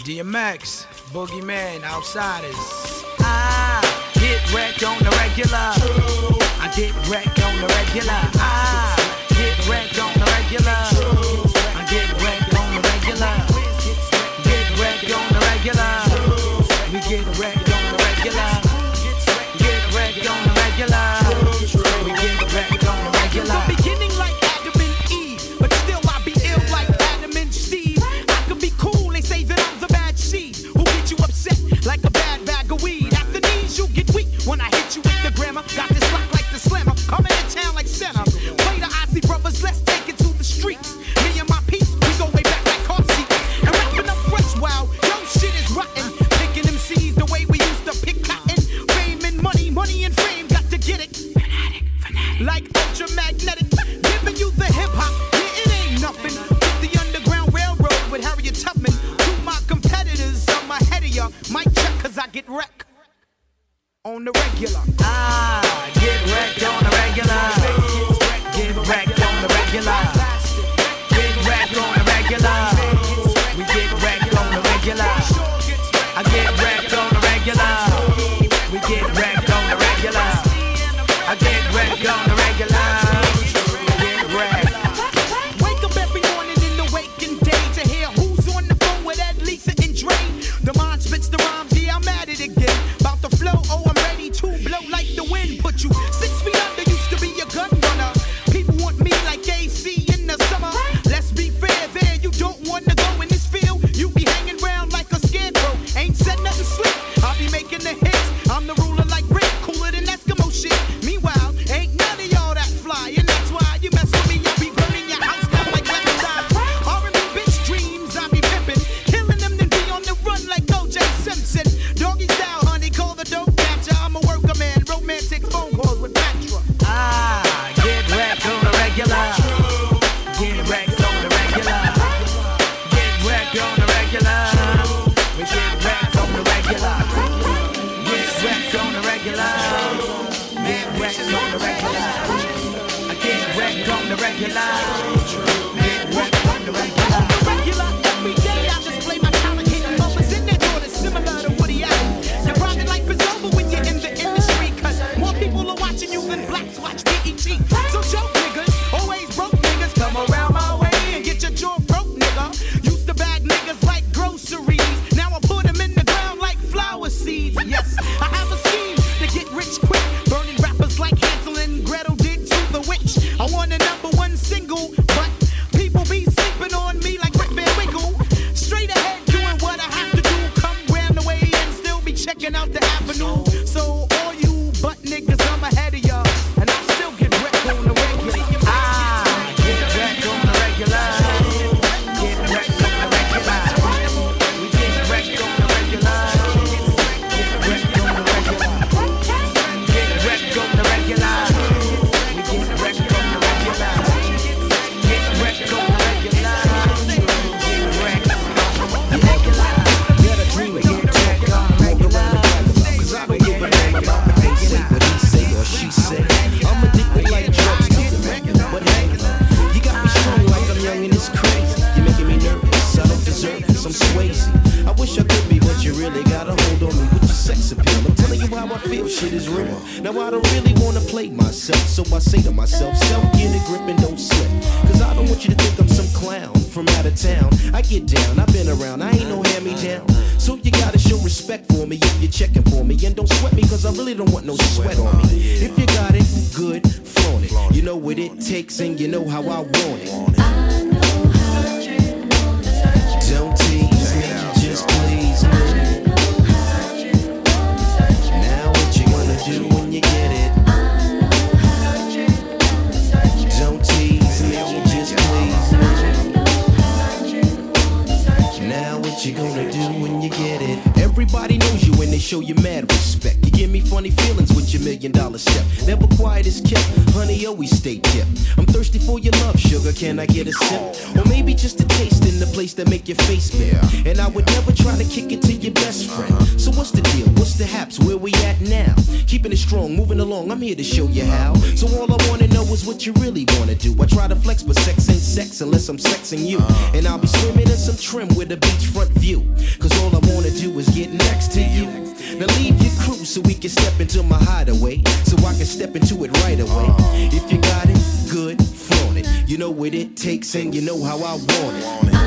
DMX, Boogeyman, Outsiders. I get wrecked on the regular. I get wrecked on the regular. I get wrecked on the regular. I get wrecked on the regular. Get wrecked on the regular. We get wrecked on the regular. Get wrecked on the regular. grip. Now I don't really wanna play myself, so I say to myself, self, get a grip and don't slip. Cause I don't want you to think I'm some clown from out of town. I get down, I've been around, I ain't no hand me down. So you gotta show respect for me if you're checking for me. And don't sweat me, cause I really don't want no sweat on me. If you got it, good, flaunt it. You know what it takes and you know how I want it. show you mad respect. You give me funny feelings with your million dollar step. Never quiet as kept, honey, always stay tip. I'm thirsty for your love, sugar, can I get a sip? Or maybe just a taste in the place that make your face bare. And I would never try to kick it to your best friend. So what's the deal? What's the haps? Where we at now? Keeping it strong, moving along, I'm here to show you how. So all I wanna know is what you really wanna do. I try to flex, but sex ain't sex unless I'm sexing you. And I'll be swimming in some trim with a beachfront view. Cause all I wanna do is get next to you. Now leave your crew so we can step into my hideaway. So I can step into it right away. If you got it, good, flaunt it. You know what it takes and you know how I want it.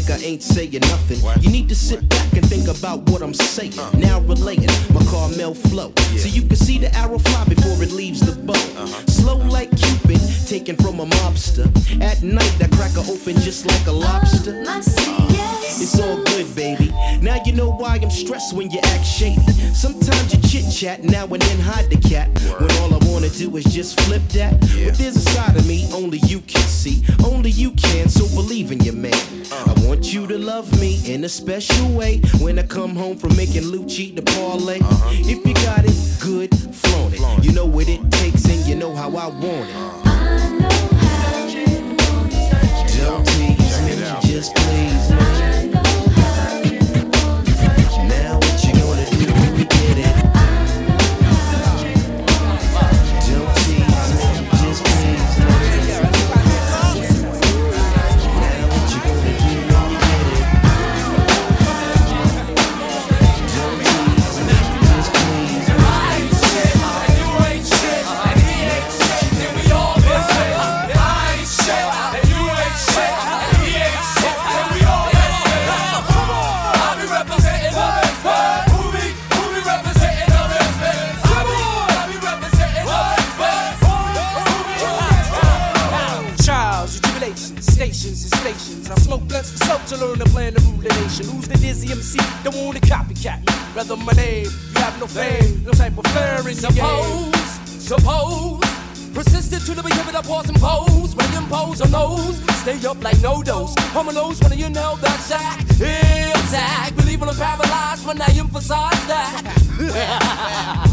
Think I ain't saying nothing, you need to sit back and think about what I'm saying. Now relating my Carmel flow, so you can see the arrow fly before it leaves the bow. Uh-huh. Slow like Cupid, taken from a mobster. At night I crack her open just like a lobster. It's all good, baby. Now you know why I'm stressed when you act shady. Sometimes you chit chat, now and then hide the cat. When all I wanna do is just flip that. But there's a side of me only you can see. Only you can, so believe in your man. Uh. I want you to love me in a special way. When I come home from making Lucci the parlay. Uh-huh. If you got it, good, flaunt it. You know what it takes and you know how I want it. Uh. Don't tease me, just please me. To learn to plan to rule the nation. Who's the dizzy MC? Don't want to copycat me. Rather my name, you have no fame, no type of flair in the game. Suppose, suppose. Persistent to the behavior that pause and pose. When you impose on those, stay up like no dose. Homos when you know that sack. Ill sack. Believe in paralyzed when I emphasize that.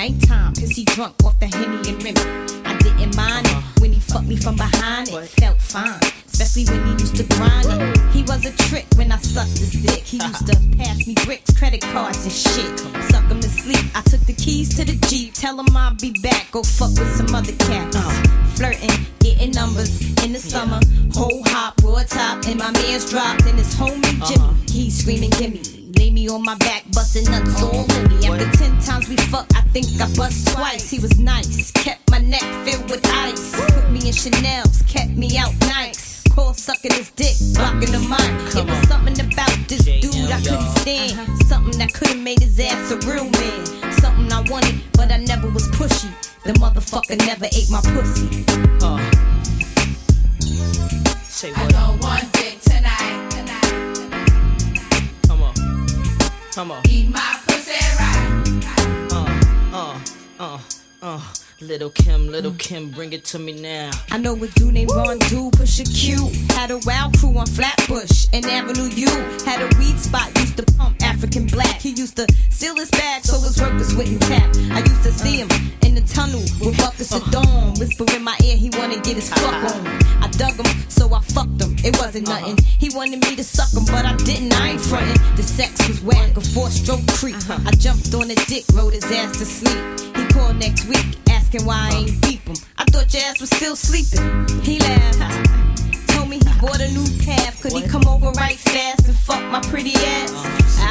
nighttime, cause he drunk off the Henny and Remy. I didn't mind it when he fucked me from behind, it felt fine. Especially when he used to grind it. He was a trick when I sucked his dick. He used to pass me bricks, credit cards, and shit. Suck him to sleep. I took the keys to the Jeep, tell him I'll be back. Go fuck with some other cats. Uh. Flirting, getting numbers in the summer. Whole hop, raw top, and my man's dropped. And his homie Jimmy, uh-huh. he's screaming, gimme. Lay me on my back, busting nuts all in me. After ten times we fucked, I think I bust twice. He was nice, kept my neck filled with ice. Put me in Chanel's, kept me out nice. Call sucking his dick, blocking the mic. It was something about this dude I couldn't stand. Something that could have made his ass a real man. Something I wanted, but I never was pushy. The motherfucker never ate my pussy. Uh. Say I don't want dick tonight, tonight. Come on. Come on. Eat my pussy right. Uh, uh, uh, uh. Little Kim, little Kim, bring it to me now. I know a dude named Ron Do, push a Q. Had a wild crew on Flatbush and Avenue U. Had a weed spot, used to pump African black. He used to steal his bag so his workers wouldn't tap. I used to see him in the tunnel with buckets of dawn. Whisper in my ear, he wanna get his fuck on. I dug him, so I fucked him. It wasn't uh-huh. nothing. He wanted me to suck him, but I didn't. I ain't frontin'. The sex was whack, a four stroke creep. Uh-huh. I jumped on the dick, rode his ass to sleep. He called next week, asking why I ain't beep him. I thought your ass was still sleeping. He laughed. Told me he bought a new path. Could he come over right fast and fuck my pretty ass?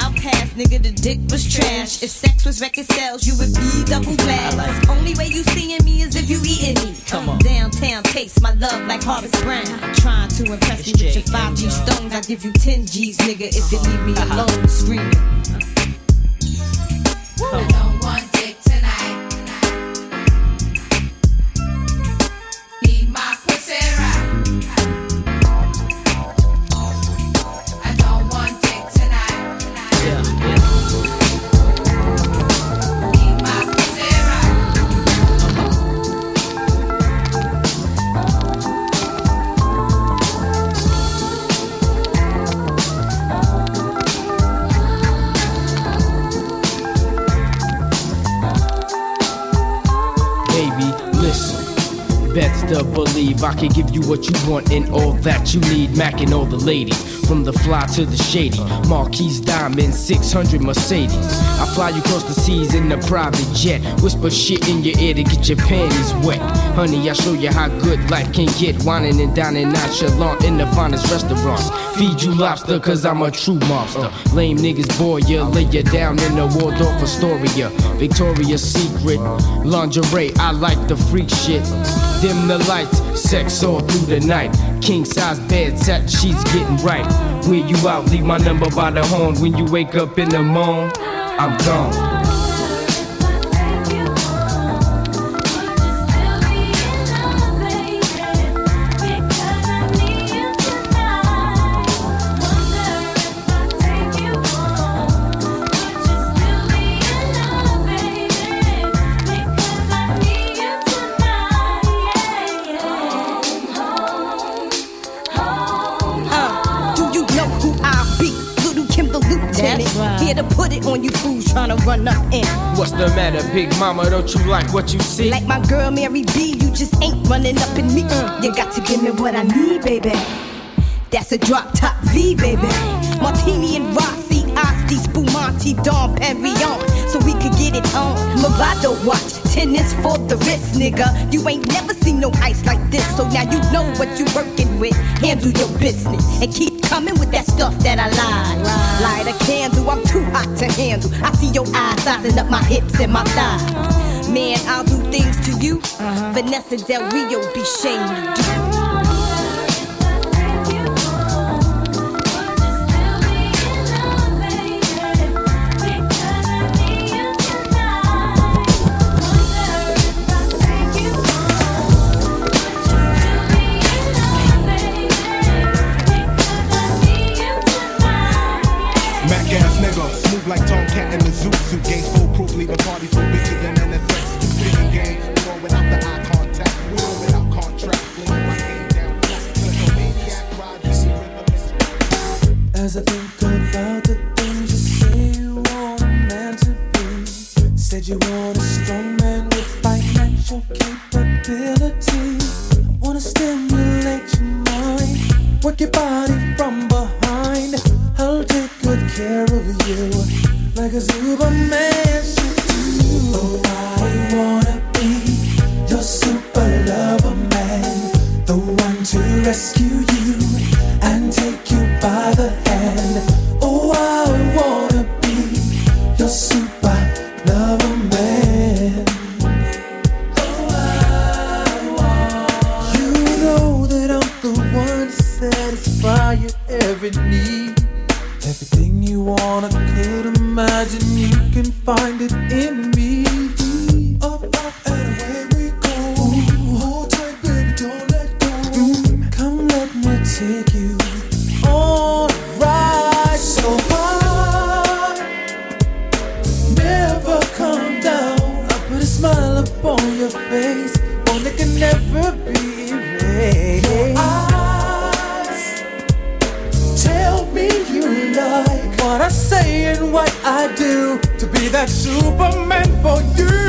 I'll pass, nigga, the dick was trash. If sex was record sales, you would be double glass. Only way you seeing me is if you eating me. Come on. Downtown taste my love like Harvest Brown. Trying to impress me with your 5G stones. I give you 10 G's, nigga, if you leave me alone screaming. I don't I can give you what you want and all that you need. Mac and all the ladies, from the fly to the shady. Marquise Diamond, 600 Mercedes. I fly you across the seas in a private jet. Whisper shit in your ear to get your panties wet. Honey, I show you how good life can get. Whining and dining nonchalant in the finest restaurants. Feed you lobster, cause I'm a true mobster. Lame niggas bore ya, lay ya down in the Waldorf Astoria. Victoria's Secret, lingerie, I like the freak shit. Dim the lights, sex all through the night. King size bed, set sheets getting right. Where you out, leave my number by the horn. When you wake up in the morning, I'm gone. Run up in. What's the matter, big mama? Don't you like what you see? Like my girl Mary B, you just ain't running up in me. Uh, you got to give me what I need, baby. That's a drop top V, baby. Martini and Rossi, Asti, Spumante, Dom Perignon, so we could get it on. Movado watch, tennis for the wrist, nigga. You ain't never seen no ice like this, so now you know what you working with. Handle your business and keep coming with that stuff that I like. Light a candle, I'm too hot to handle. I see your eyes sizing up my hips and my thighs. Man, I'll do things to you. Uh-huh. Vanessa Del Rio be shaming you. Mac Tomcat in the Zoot suit. Games foolproof, leaving parties for bitches and we without the eye contact. Without contract. As think satisfy your every need. Everything you wanna could imagine, you can find it in me. that Superman for you.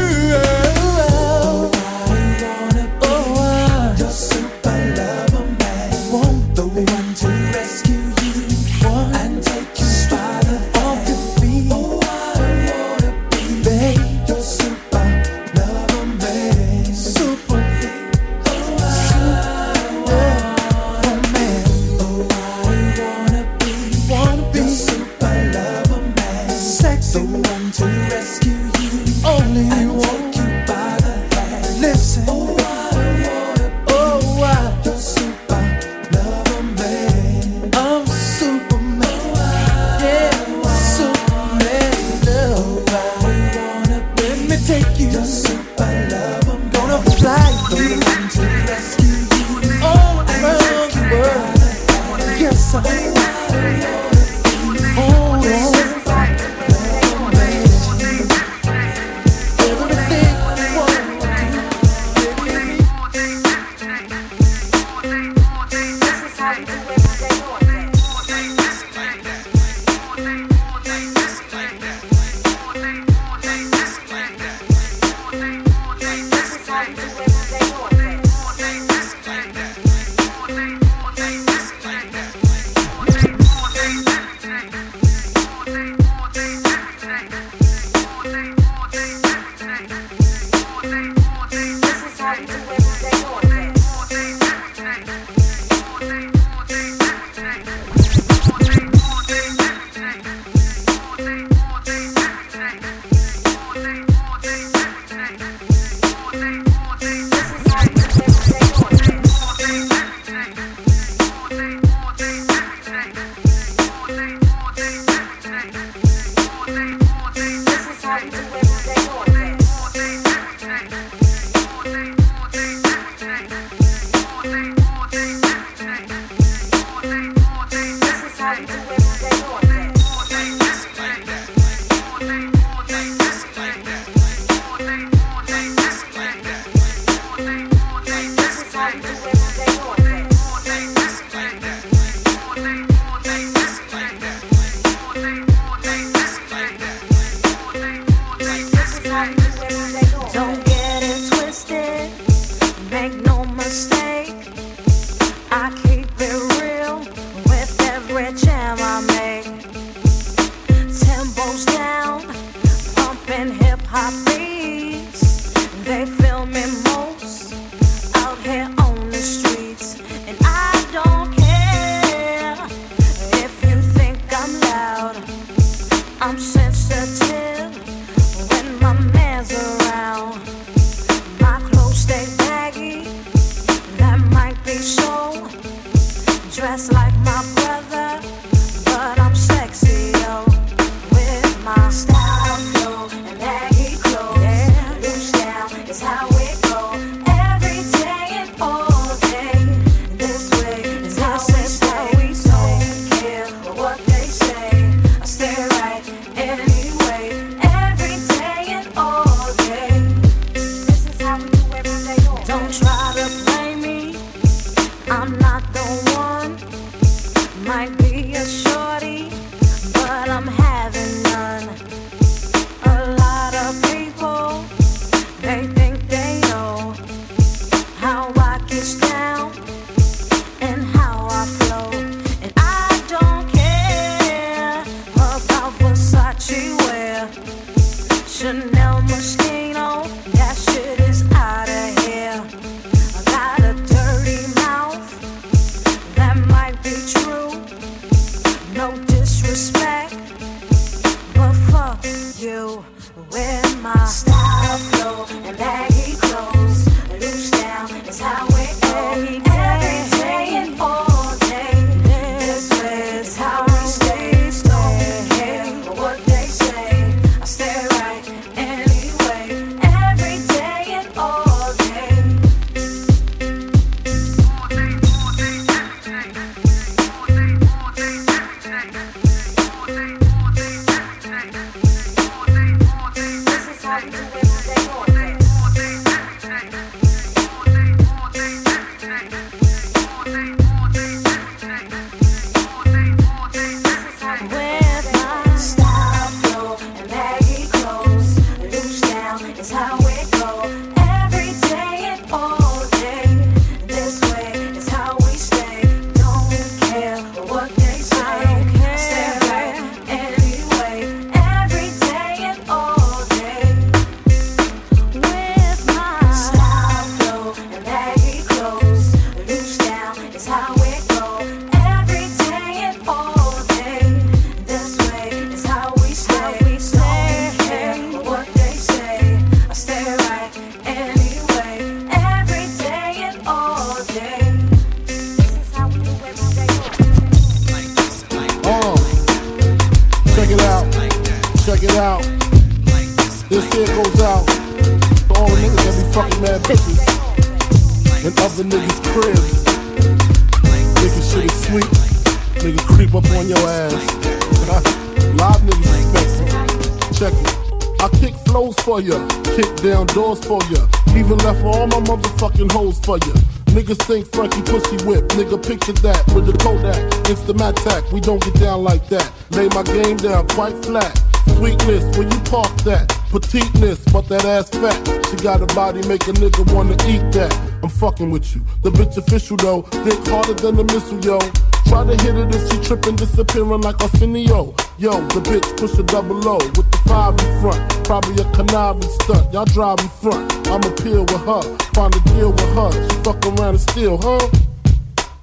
Think Frankie pussy whip, nigga picture that with the Kodak, Instamatic. We don't get down like that. Lay my game down quite flat. Sweetness, when you park that? Petiteness, but that ass fat. She got a body, make a nigga wanna eat that. I'm fucking with you. The bitch official though, dick harder than a missile, yo. Try to hit it if she trippin', disappearing like Arsenio. Yo, the bitch push a double O with the five in front. Probably a conniving stunt. Y'all drive in front. I'ma peel with her, find a deal with her. She fuck around and steal, huh?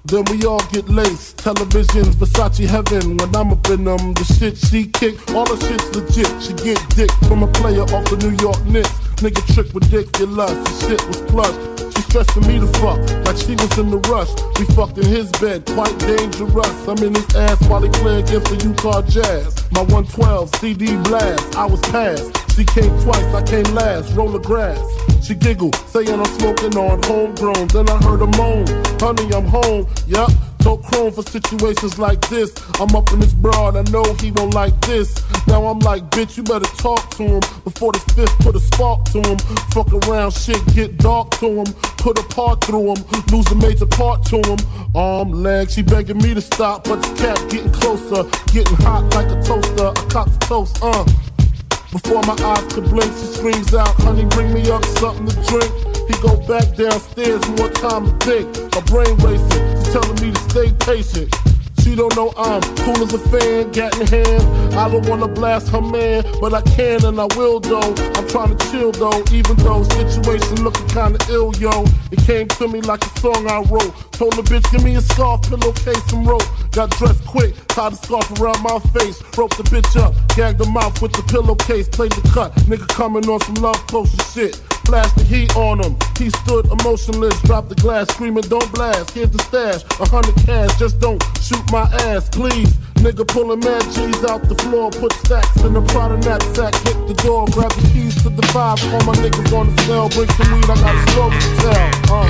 Then we all get laced. Televisions, Versace heaven. When I'm up in them, the shit she kick, all the shit's legit. She get dick from a player off the New York Knicks. Nigga trick ridiculous. The shit was plush. She stressing me to fuck like she was in the rush. We fucked in his bed, quite dangerous. I'm in his ass while he play against the Utah Jazz. My 112 CD blast, I was passed. She came twice, I came last. Roll the grass. She giggled, saying I'm smoking on homegrown. Then I heard her moan, honey, I'm home. Yup, told chrome for situations like this. I'm up in this broad, I know he won't like this. Now I'm like, bitch, you better talk to him before the fifth put a spark to him. Fuck around, shit get dark to him. Put a part through him, lose a major part to him. Arm, leg, she begging me to stop, but the cat getting closer, getting hot like a toaster. I cop the toast, uh. Before my eyes could blink, she screams out, honey, bring me up something to drink. He go back downstairs, more time to think. My brain racing, she's telling me to stay patient. She don't know I'm cool as a fan, gat in hand. I don't wanna blast her man, but I can and I will though. I'm trying to chill though, even though situation looking kinda ill, yo. It came to me like a song I wrote. Told the bitch, give me a scarf, pillowcase, and rope. Got dressed quick, tied the scarf around my face. Broke the bitch up, gagged her mouth with the pillowcase, played the cut. Nigga coming on some love potion shit. Flash the heat on him. He stood emotionless, dropped the glass, screaming, Don't blast. Here's the stash, a hundred cash, just don't shoot my ass, please. Nigga pulling mad G's out the floor, put stacks in the Prada knapsack, hit the door, grab the keys to the five. All my niggas on the cell, bring some weed, I got a story to tell. Uh,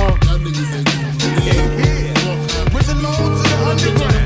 uh. That niggas ain't With the lords of the underground.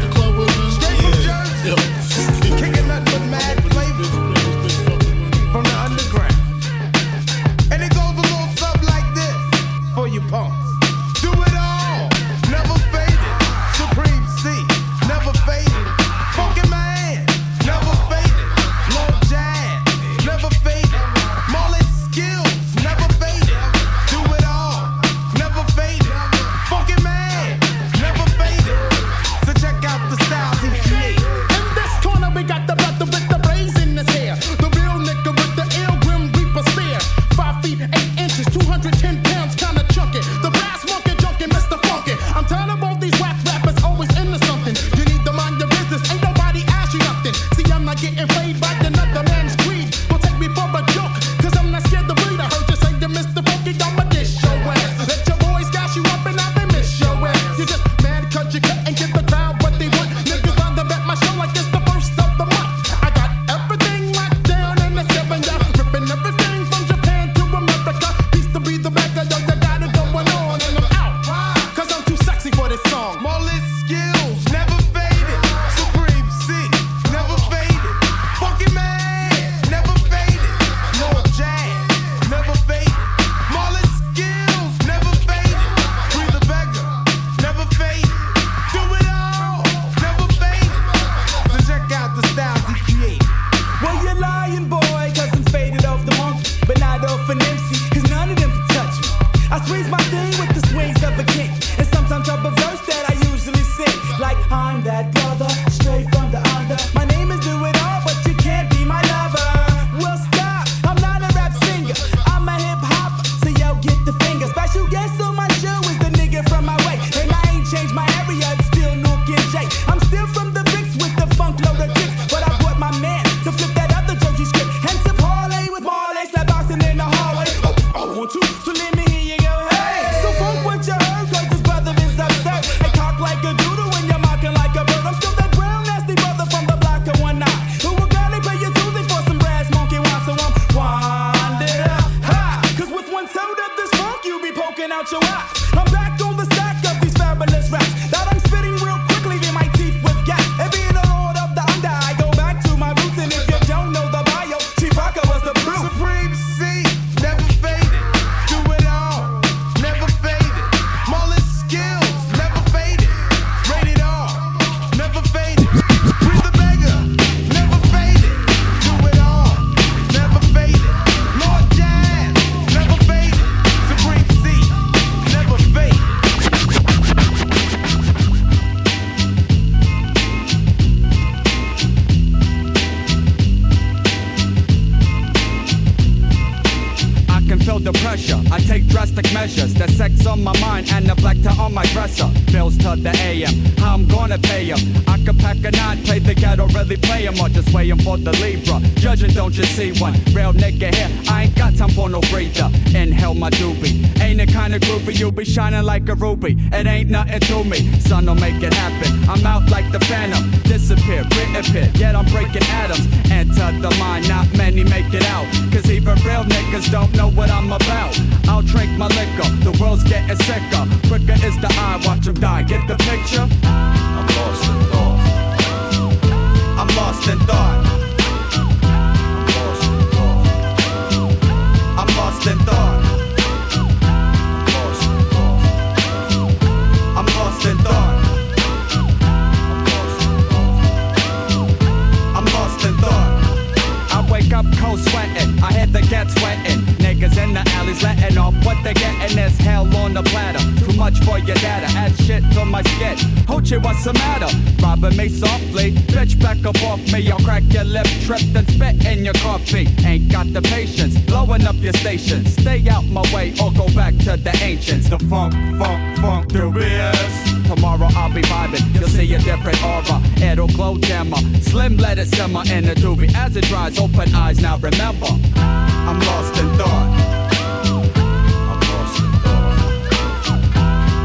Sweating. I hit the get sweating. Niggas in the alleys letting off what they getting is hell on the platter. Much for your data. Add shit to my skit. Hoochie, what's the matter? Robbing me softly. Bitch, back up off me. I'll crack your lip, trip, then spit in your coffee. Ain't got the patience. Blowing up your station. Stay out my way or go back to the ancients. The funk, funk, funk, the dubious. Tomorrow I'll be vibing. You'll see a different aura. It'll glow dimmer. Slim let it simmer in the doobie. As it dries, open eyes now. Remember, I'm lost in thought.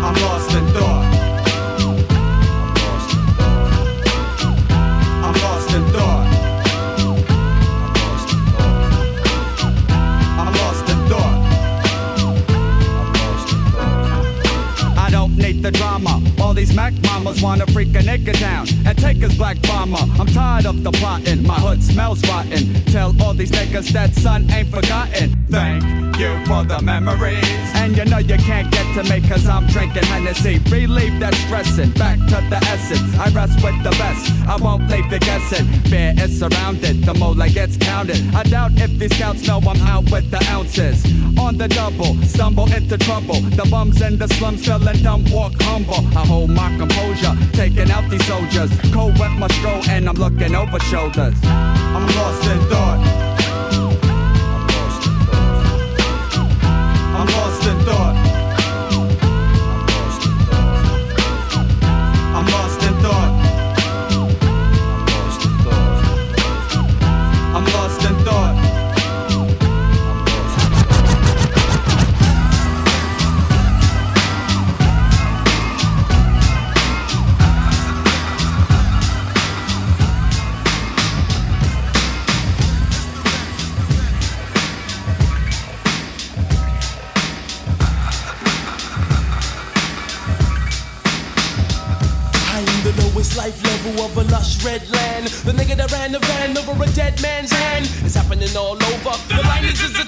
I'm lost in thought. These Mac mamas wanna freak a nigga down and take his black bomber. I'm tired of the plotting. My hood smells rotten. Tell all these niggas that son ain't forgotten. Thank you for the memories. And you know you can't get to me cause I'm drinking Hennessy. Relieve that stressing. Back to the essence. I rest with the best. I won't leave you guessing. Fear is surrounded. The mole gets counted. I doubt if these scouts know I'm out with the ounces. On the double, stumble into trouble. The bums in the slums feeling dumb, walk humble. I hold my composure, taking out these soldiers. Cold wet my stroll, and I'm looking over shoulders. I'm lost in thought. Over a dead man's hand. It's happening all over. The liners is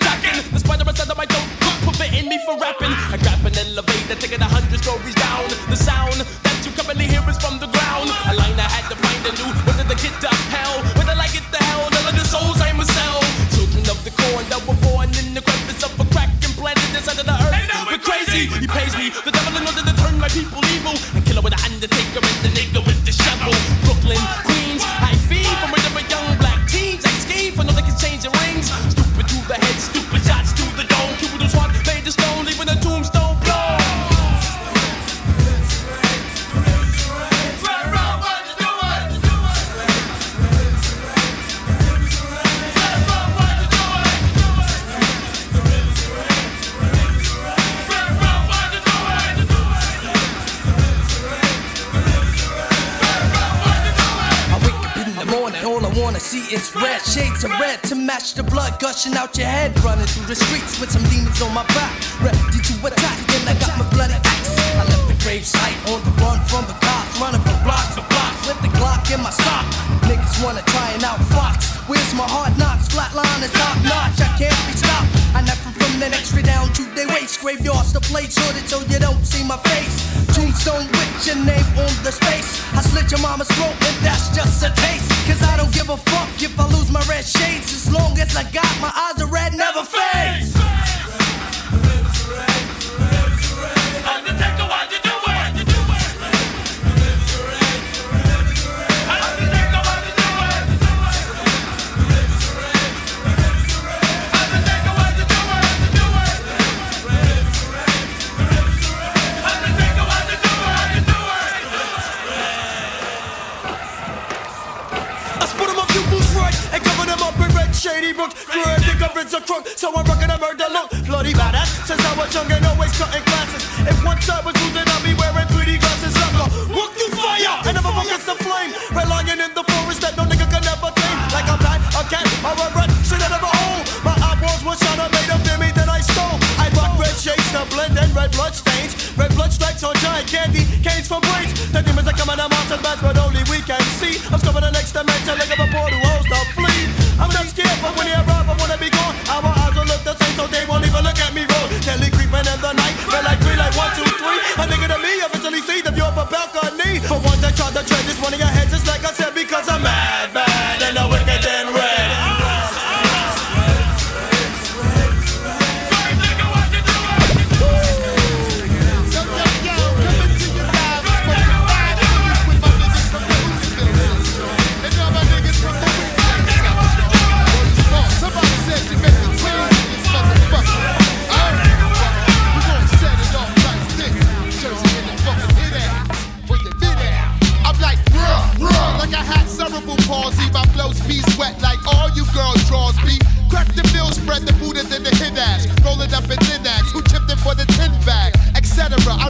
gushing out your head. Running through the streets with some demons on my back, ready to attack.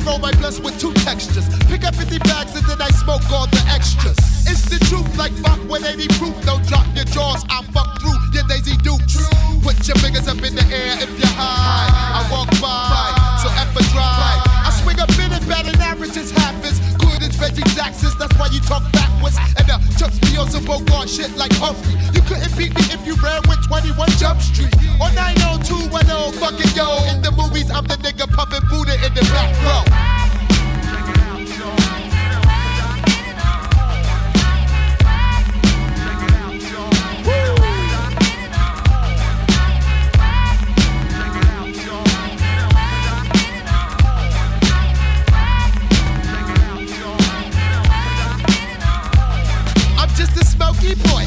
Roll my blunts with two textures. Pick up 50 bags and then I smoke all the extras. It's the truth, like fuck with 80 proof. Don't drop your jaws, I fuck through your Daisy Dukes. Put your fingers up in the air if you're high. I walk by, so a drive. I swing a bit and batting average is half as good as Reggie Jackson's. That's why you talk backwards. And the chucks me on some Bogart shit like Humphrey. You couldn't beat me if you ran with 21 Jump Street. Or 90210, fucking yo. In the movies, I'm the nigga pumping Buddha in the back row.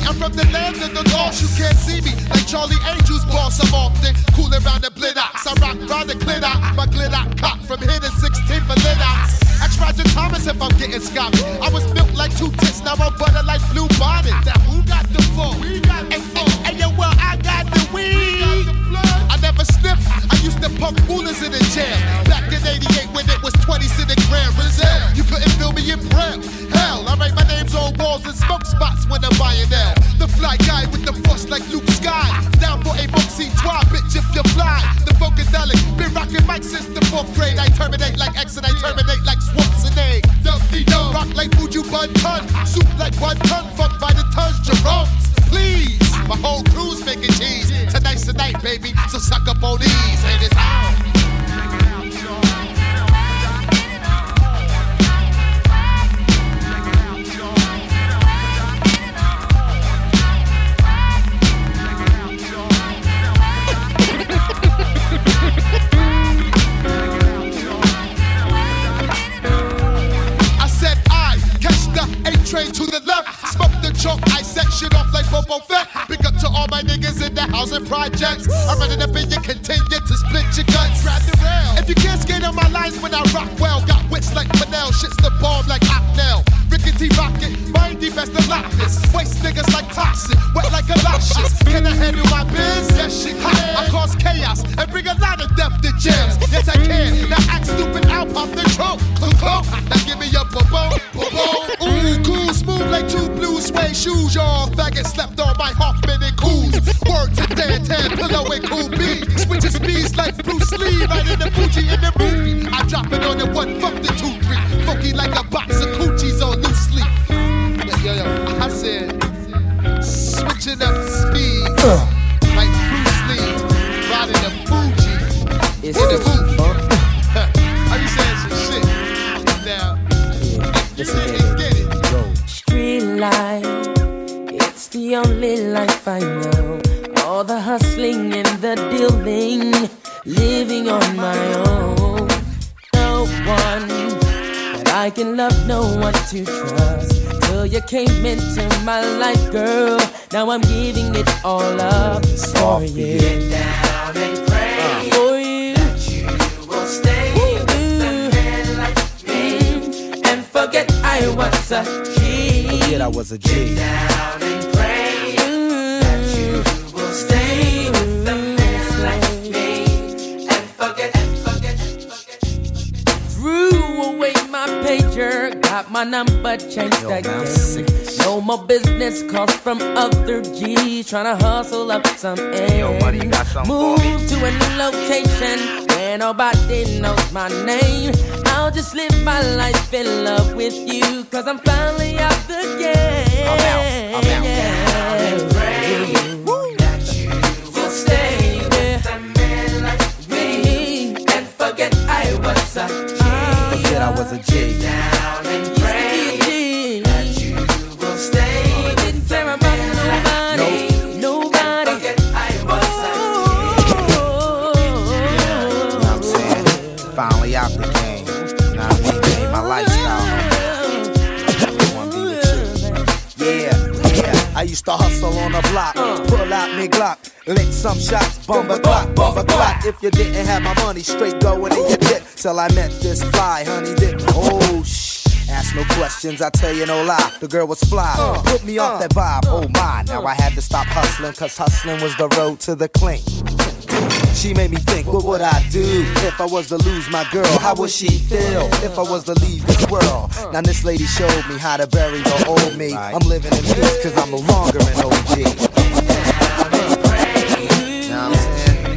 I'm from the land of the lost. You can't see me like Charlie Angel's boss. I'm often cool around the blitox. I rock round the glitter. My glitter cock from here to 16 for litox. Ask Roger Thomas if I'm getting scotty. I was built like two tits, now I'm butter like blue bonnet. Now who got the full? We got the full. And yo, well, I got the weed. I never. I used to pump rulers in the jail. Back in 88 when it was 20 cent the gram. Brazil, you couldn't feel me in braille. Hell, I write my names on walls and smoke spots when I'm buying L. The fly guy with the force like Luke Sky. Down for a boxy twa, bitch, if you fly. The Funkadelic, been rocking mic since the fourth grade. I terminate like X and I terminate like Schwarzenegger. Dumpty dum, rock like Buju Banton. Soup like one ton, fuck by the tons, Jerome's. Please, my whole crew's making cheese. Tonight's the night, baby, so suck up on these. And it's on. My number, change the game. No more business calls from other G's trying to hustle up some ends. Yo, buddy, got Move to a new location where nobody knows my name. I'll just live my life in love with you, cause I'm finally out the game. I'm out, I'm out. You'll stay with a man like me and forget I was a G. Forget I was a G. block, pull out me Glock, lick some shots, a clock, bomb clock. If you didn't have my money, straight going in your dip. Till I met this fly, honey dip. Oh shh. Ask no questions, I tell you no lie. The girl was fly, put me off that vibe. Oh my, now I had to stop hustling, cause hustling was the road to the clean. She made me think, what would I do if I was to lose my girl? How would she feel if I was to leave this world? Now this lady showed me how to bury the old me. I'm living in peace cause I'm no longer an OG. Now I'm saying?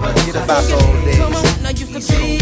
Forget about the old days.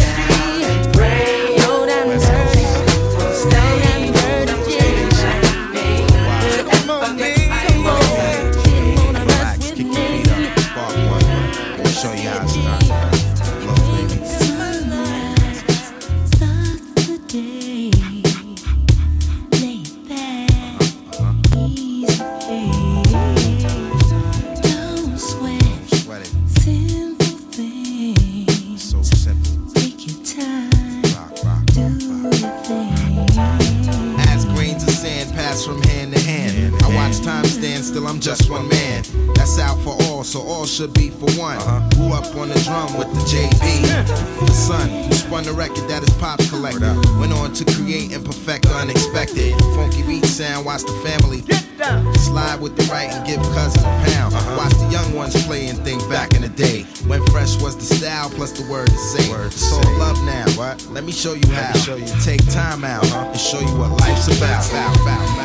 Watch the family. Slide with the right and give cousin a pound. Uh-huh. Watch the young ones play and think back in the day. When fresh was the style, plus the word to say. It's all love now. What? Let me show you how. Show you. Take time out and show you what life's about. about, about, about.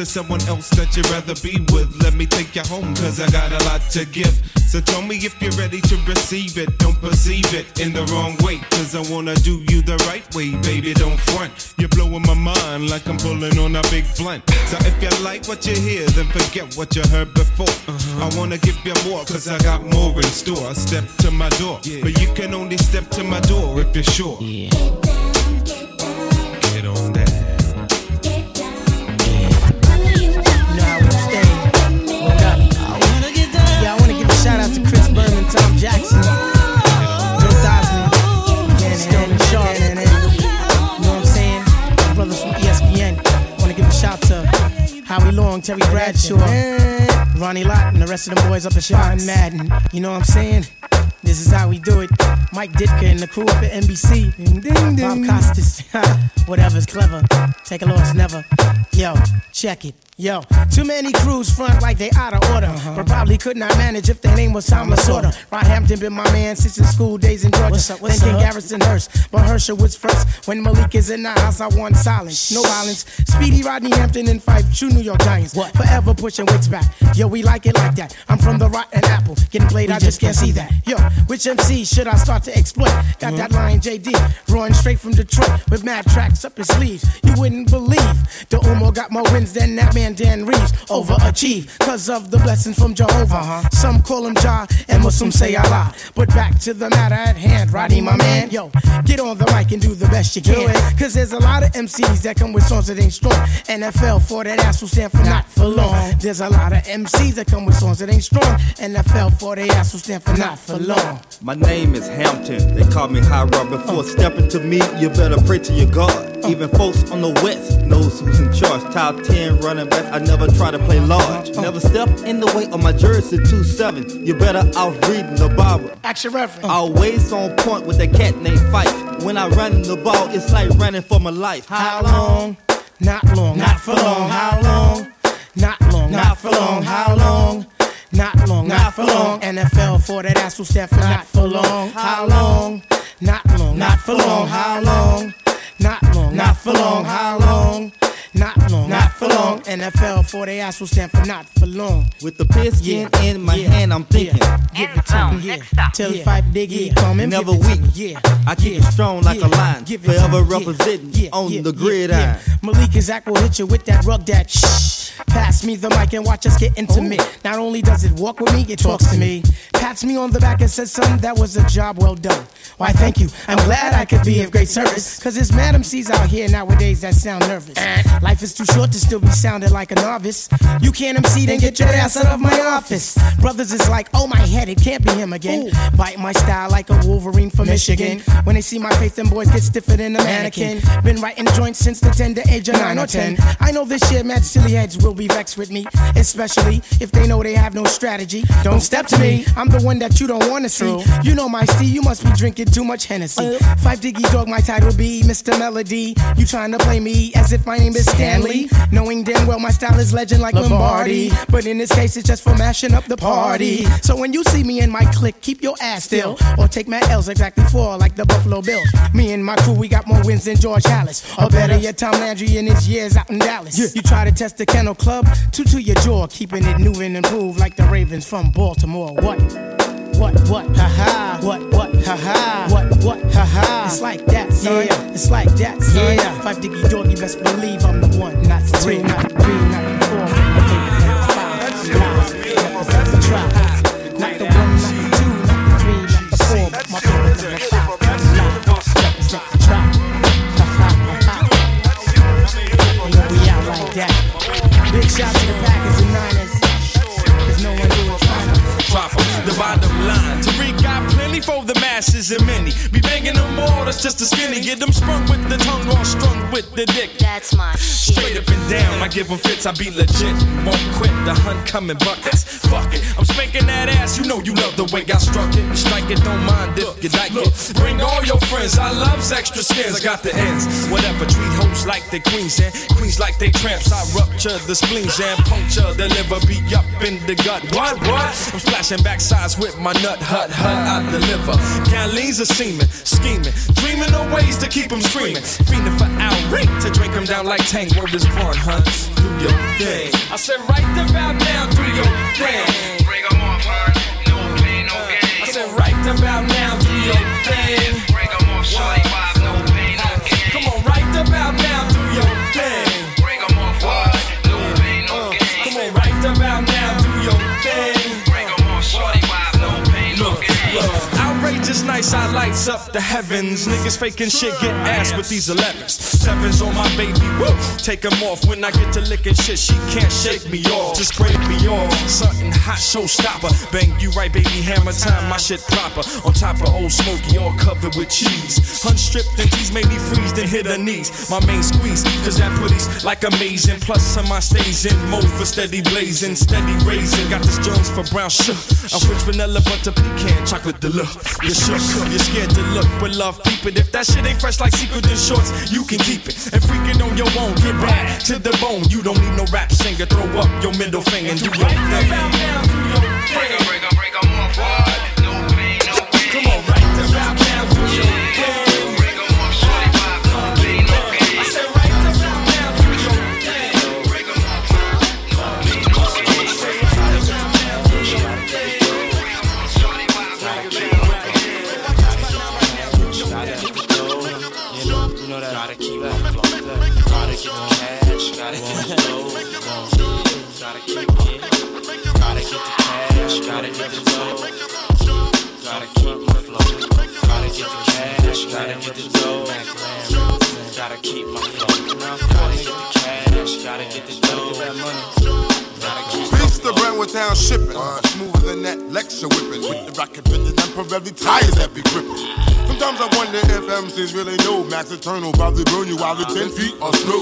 There's someone else that you'd rather be with. Let me take you home, cause I got a lot to give. So tell me if you're ready to receive it. Don't perceive it in the wrong way, cause I wanna do you the right way. Baby, don't front. You're blowing my mind like I'm pulling on a big blunt. So if you like what you hear, then forget what you heard before. Uh-huh. I wanna give you more, cause I got more in store. Step to my door, yeah. but you can only step to my door if you're sure. Yeah. Terry Bradshaw, Ronnie Lott, and the rest of the boys up at John Madden. You know what I'm saying? This is how we do it. Mike Ditka and the crew up at NBC. Bob Costas. Whatever's clever. Take a loss, never. Yo, check it. Yo, too many crews front like they out of order. Uh-huh. But probably could not manage if their name was Tom Lasorda. Rod Hampton been my man since his school days in Georgia. What's up, what's Thinking up? Garrison Hearst. But Herschel was first. When Malik is in the house, I want silence. No violence. Speedy Rodney Hampton and Fife, true New York Giants. What? Forever pushing weights back. Yo, we like it like that. I'm from the rotten apple. Getting played, I just can't see that. Yo, which MC should I start to exploit? Got that mm-hmm. lion JD, roaring straight from Detroit with mad tracks up his sleeves. You wouldn't believe the Umo got more wins than that man Dan Reeves. Overachieve, cause of the blessings from Jehovah. huh Some call him Jah, and Muslims say Allah. But back to the matter at hand, Roddy, my man. Yo, get on the mic and do the best you can. Cause there's a lot of MCs that come with songs that ain't strong. NFL for that ass will stand for not for long. There's a lot of MCs that come with songs that ain't strong. NFL for their ass will stand for not for long. My name is Hampton. They call me High Rob. Before stepping to me, you better pray to your God. Even folks on the West knows who's in charge. Top 10 running back. I never try to play large. Never step in the way of my jersey 2-7. You better out reading the Bible. Action reference. Always on point with a cat named Fife. When I run the ball, it's like running for my life. How long? Not long. Not for long. How long? Not long. Not for long. How long? Not long. Not for long. NFL for that ass stand for not for long. How long? Not long. Not for long. How long? Not long. Not for long. How long? Not long. Not for long. NFL for the ass will stand for not for long. With the pigskin in my hand, I'm thinking. Give it to me, yeah. Till the five diggy coming. Never give it to weak. Yeah. I keep it strong like a lion. Give it to Forever me, yeah. representing on the gridiron. Malik and Zach will hit you with that rug that shh. Pass me the mic and watch us get intimate. Not only does it walk with me, it talks to me. Pats me on the back and says, son, that was a job well done. Why, thank you. I'm glad I could be of great service. Cause there's madam C's out here nowadays that sound nervous. Life is too short to still be sounding like a novice. You can't MC, then get your ass out of my office. Brothers is like, oh my head, it can't be him again. Bite my style like a Wolverine from Michigan. When they see my face, them boys get stiffer than a mannequin. Been writing joints since the tender age of 9 or 10. I know this shit, mad silly heads will will be vexed with me, especially if they know they have no strategy. Don't step to me, I'm the one that you don't wanna see. You know my Steve, you must be drinking too much Hennessy. Five Diggy Dog, my title be Mr. Melody. You trying to play me as if my name is Stanley, knowing damn well my style is legend like Lombardi. But in this case, it's just for mashing up the party. So when you see me in my clique, keep your ass still, or take my L's exactly four, like the Buffalo Bills. Me and my crew, we got more wins than George Halas, or better yet, Tom Landry in his years out in Dallas. You try to test the Kennel Club, two to your jaw, keeping it new and improved like the Ravens from Baltimore. What? What, what, ha ha, what, what, ha ha, what, what, ha ha. It's like that, son. Yeah. It's like that, son. Yeah. Five Diggy Dog, you best believe I'm the one, not the two, not the three, not the four, not the eight, not the five, not the try. Not the one, not the two, not the three, not the four, my favorite Big shout to the Packers and Niners. Cause no one do it. Drop for the masses and many. Be banging them all, that's just a skinny. Get them sprung with the tongue all strung with the dick. That's my Straight up and down, I give them fits, I be legit. Won't quit the hunt coming buckets. Fuck it, I'm spanking that ass, you know you love the way I struck it. Strike it, don't mind if you like it. Bring all your friends, I love extra skins, I got the ends. Whatever, treat hoes like they queens and queens like they tramps. I rupture the spleens and puncture the liver, be up in the gut. What, what? I'm splashing backsides with my nut hut, hut, I deliver. Galleons are scheming, dreaming of ways to keep them screaming. Fiending for outright to drink them down like Tang. Word is one, huh? Do your thing. I said, right about now, do your thing. Bring them on, huh? No pain, no gain. I said, right about now, do your thing. Bring them on, shorty, I lights up the heavens. Niggas faking shit, get ass with these 11s. Sevens on my baby, woo. Take 'em off when I get to licking shit. She can't shake me off, just break me off. Something hot, showstopper. Bang you right, baby, hammer time, my shit proper. On top of old smoky, all covered with cheese. Unstripped and tease made me freeze, then hit her knees. My main squeeze, cause that putty's like amazing. Plus, some my stays in mode for steady blazing, steady raising. Got this Jones for brown sugar. I switch vanilla butter pecan, chocolate deluxe. You're shook, you're scared to look, but love keep it. If that shit ain't fresh like secret in shorts, you can keep it. And freak it on your own, get back to the bone. You don't need no rap singer, throw up your middle finger and do your thing. Bring 'em, bring 'em, bring 'em Gotta get the cash. Gotta get the dough. Gotta keep it. Gotta get the cash. Gotta get the dough. Gotta keep my flow. Gotta get the cash. Gotta get the dough. Gotta keep my flow. Gotta get the cash. Gotta get the dough. Gotta keep the Brentwood Town shipping. Smoother than that lecture whipping. With the rocket bending temporary tires that be gripping. Sometimes I wonder if MCs really know Max Eternal probably burn you while the 10 feet are snow.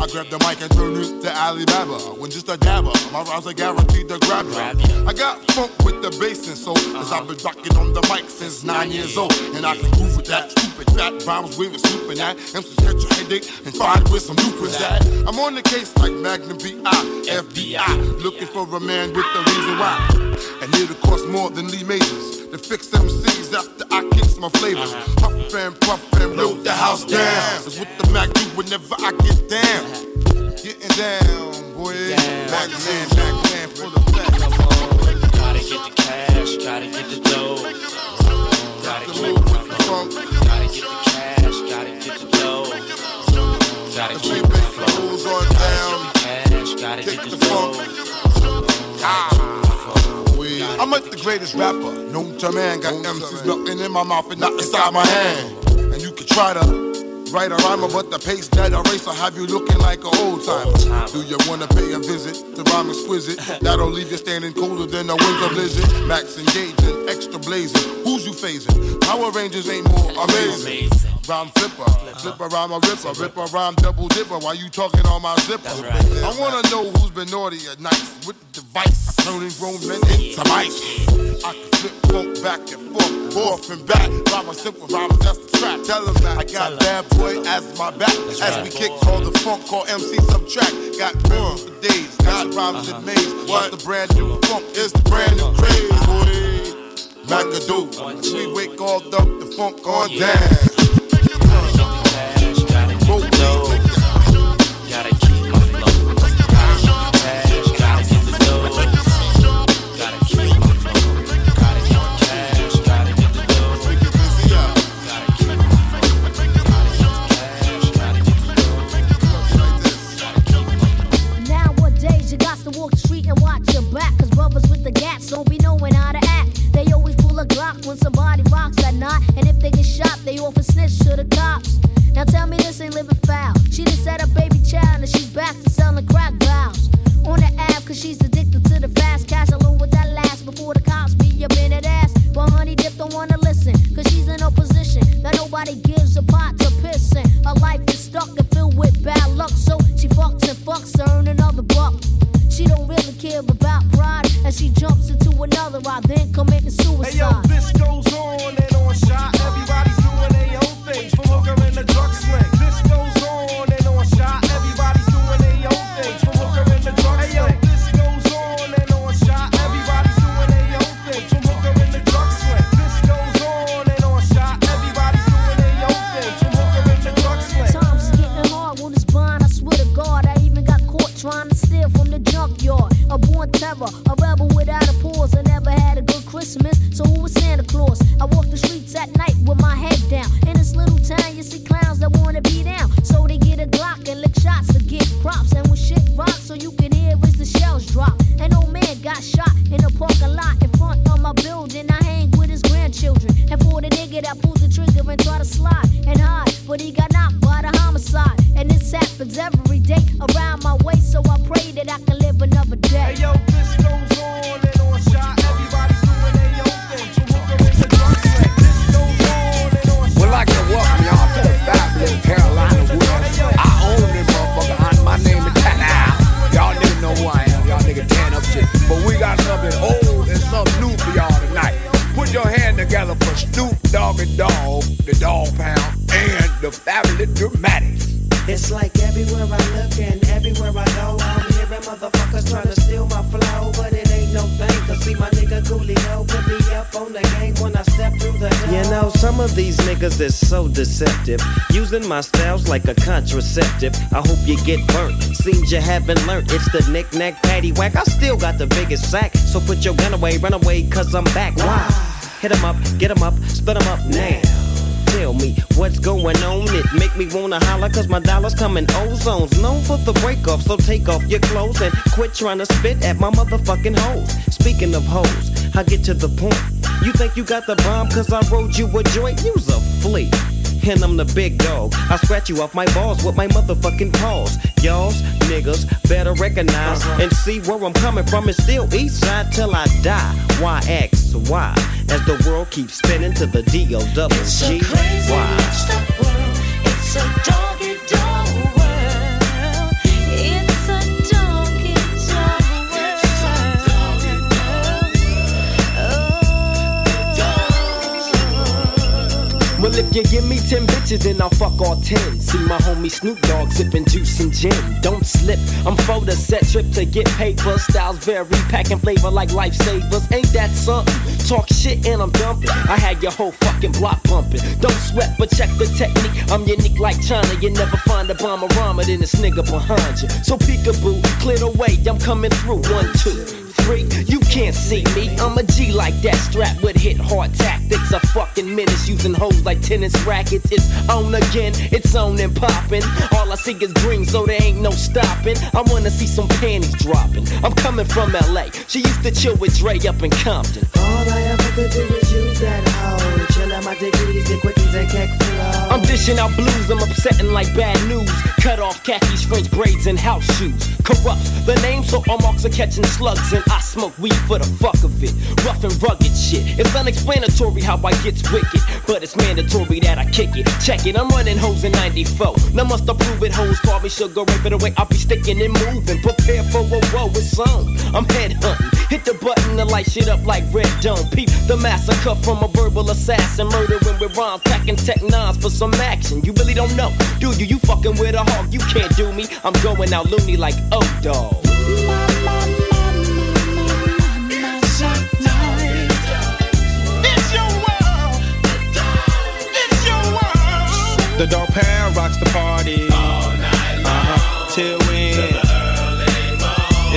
I grab the mic and turn it to Alibaba. When just a dabber, my rhymes are guaranteed to grab you. I got funk with the bass and soul. Cause I've been rocking on the mic since nine years old. And I can groove with that stupid fat rhymes we was swooping at. MCs catch your headache and find where some loopers at. I'm on the case like Magnum PI, FBI. Looking for a man with the reason why. And it'll cost more than Lee Majors to fix them C's after I kicks my flavors. Puff and puff and load the house down. That's what the Mac do whenever I get down. Getting down, boy. Mac man, Mac man for the fact. Gotta get the cash, gotta get the dough. Gotta keep my flow. Gotta get the cash, gotta get the dough. Gotta keep my flow. Gotta get the cash, gotta get the dough. Ah. I'm like the greatest rapper known to man. Got MCs melting in my mouth and not inside my hand. And you can try to write a rhymer, but the pace that erase will have you looking like an old timer. Do you wanna pay a visit to rhyme exquisite? That'll leave you standing colder than a winter blizzard. Max engaging, extra blazing. Who's you phasing? Power Rangers ain't more amazing. rhyme flipper. Flipper rhyme a ripper. Ripper rhyme double dipper. Why you talking on my zipper? I wanna know who's been naughty or nice with the device. Turning grown men into mice. I can flip funk back and forth, forth and back. Rhyme a simple rhyme just a trap. Tell them that I got bad boy as my back. As we kick all the funk, call MC subtract. Got rhyme for days, got rhymes in maze. What's the brand new funk? It's the brand new craze, boy. McAdoo, we wake all up the funk on down. Like a contraceptive. I hope you get burnt. Seems you haven't learned. It's the knick-knack, paddywhack. I still got the biggest sack. So put your gun away, run away, cause I'm back. Why? Hit 'em up, get 'em up, split 'em up now. Tell me what's going on. It make me wanna holler cause my dollars come in ozones. Known for the break off, so take off your clothes and quit trying to spit at my motherfucking hoes. Speaking of hoes, I get to the point. You think you got the bomb cause I rode you a joint? You's a flea. And I'm the big dog. I scratch you off my balls with my motherfucking paws. Y'all's niggas better recognize uh-huh. and see where I'm coming from. It's still east side till I die. Why X Y? As the world keeps spinning to the D O double G Y. It's a doggy dog bitches, then I'll fuck all 10. See my homie Snoop Dogg sipping juice and gin. Don't slip, I'm for set trip to get paper. Styles vary, packing flavor like lifesavers. Ain't that something? Talk shit and I'm dumping. I had your whole fucking block bumping. Don't sweat, but check the technique. I'm unique like China. You never find a bomber rhymer than this nigga behind you. So peekaboo, clear the way, I'm coming through. One, two You can't see me. I'm a G like that, strapped with hit hard tactics. A fucking menace using hoes like tennis rackets. It's on again, it's on and popping. All I see is green, so there ain't no stopping. I wanna see some panties dropping. I'm coming from LA. She used to chill with Dre up in Compton. All I ever could do is use that hoe. My degrees quickies and flow. I'm dishing out blues, I'm upsetting like bad news. Cut off khakis, French braids, and house shoes. corrupts the name, so all marks are catching slugs. And I smoke weed for the fuck of it. Rough and rugged shit. It's unexplanatory how I gets wicked, but it's mandatory that I kick it. Check it, I'm running hoes in 94. Now must approve it, hoes call me sugar ray, but the way I'll be sticking and moving. Prepare for a woe, it's on. I'm head hunting. Hit the button to light shit up like red dome. Peep the massacre from a verbal assassin. Murdering with rhymes, packing tech nines for some action. You really don't know, do you? You fucking with a hog, you can't do me. I'm going out loony like oh dog. The dog pound rocks the party all night long uh-huh. till when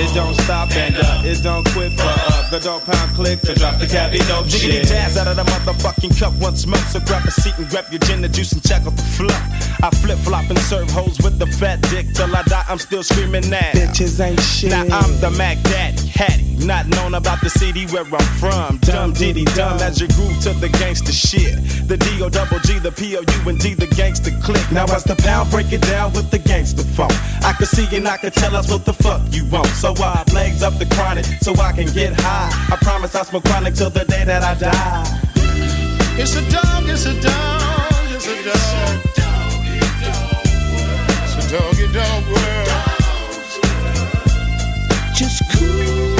it don't stop and uh, it don't quit for uh, the dog pound click to drop the cabbie dope Jiggity shit. jazz out of the motherfucking cup once more. So grab a seat and grab your gin, the juice, and check out the flop. I flip flop and serve hoes with the fat dick till I die. I'm still screaming now. Bitches ain't shit. Now I'm the Mac Daddy, Hattie. Not known about the city where I'm from. Dumb diddy dumb as you groove to the gangster shit. The D O double G, the P O U and D, the gangster click. Now as the pound break it down with the gangster funk. I can see and I can tell us what the fuck you want. So I legs up the chronic so I can get high. I promise I'll smoke chronic till the day that I die. It's a dog, it's a dog, it's a dog. It's a doggy dog world. Just cool.